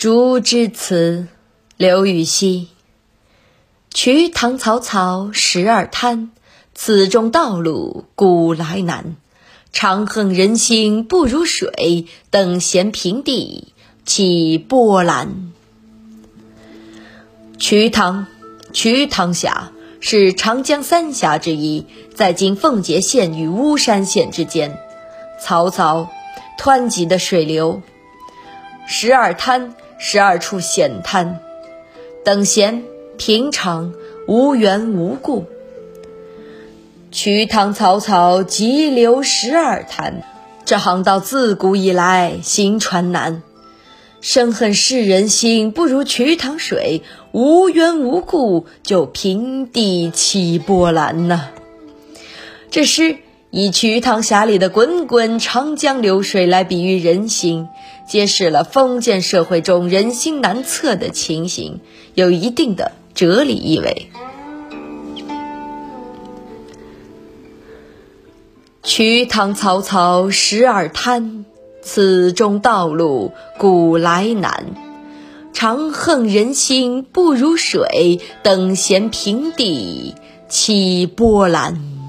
竹枝词，刘禹锡。瞿塘草草十二滩，此中道路古来难。长恨人心不如水，等闲平地起波澜。瞿塘，瞿塘峡是长江三峡之一，在今奉节县与巫山县之间。草草，湍急的水流；十二滩，十二处险滩。等闲，平常，无缘无故。瞿塘草草，急流十二滩。这航道自古以来行船难。深恨世人心不如瞿塘水，无缘无故就平地起波澜呐。这诗以瞿塘峡里的滚滚长江流水来比喻人心，揭示了封建社会中人心难测的情形，有一定的哲理意味。瞿塘草草十二滩，此中道路古来难。长恨人心不如水，等闲平地起波澜。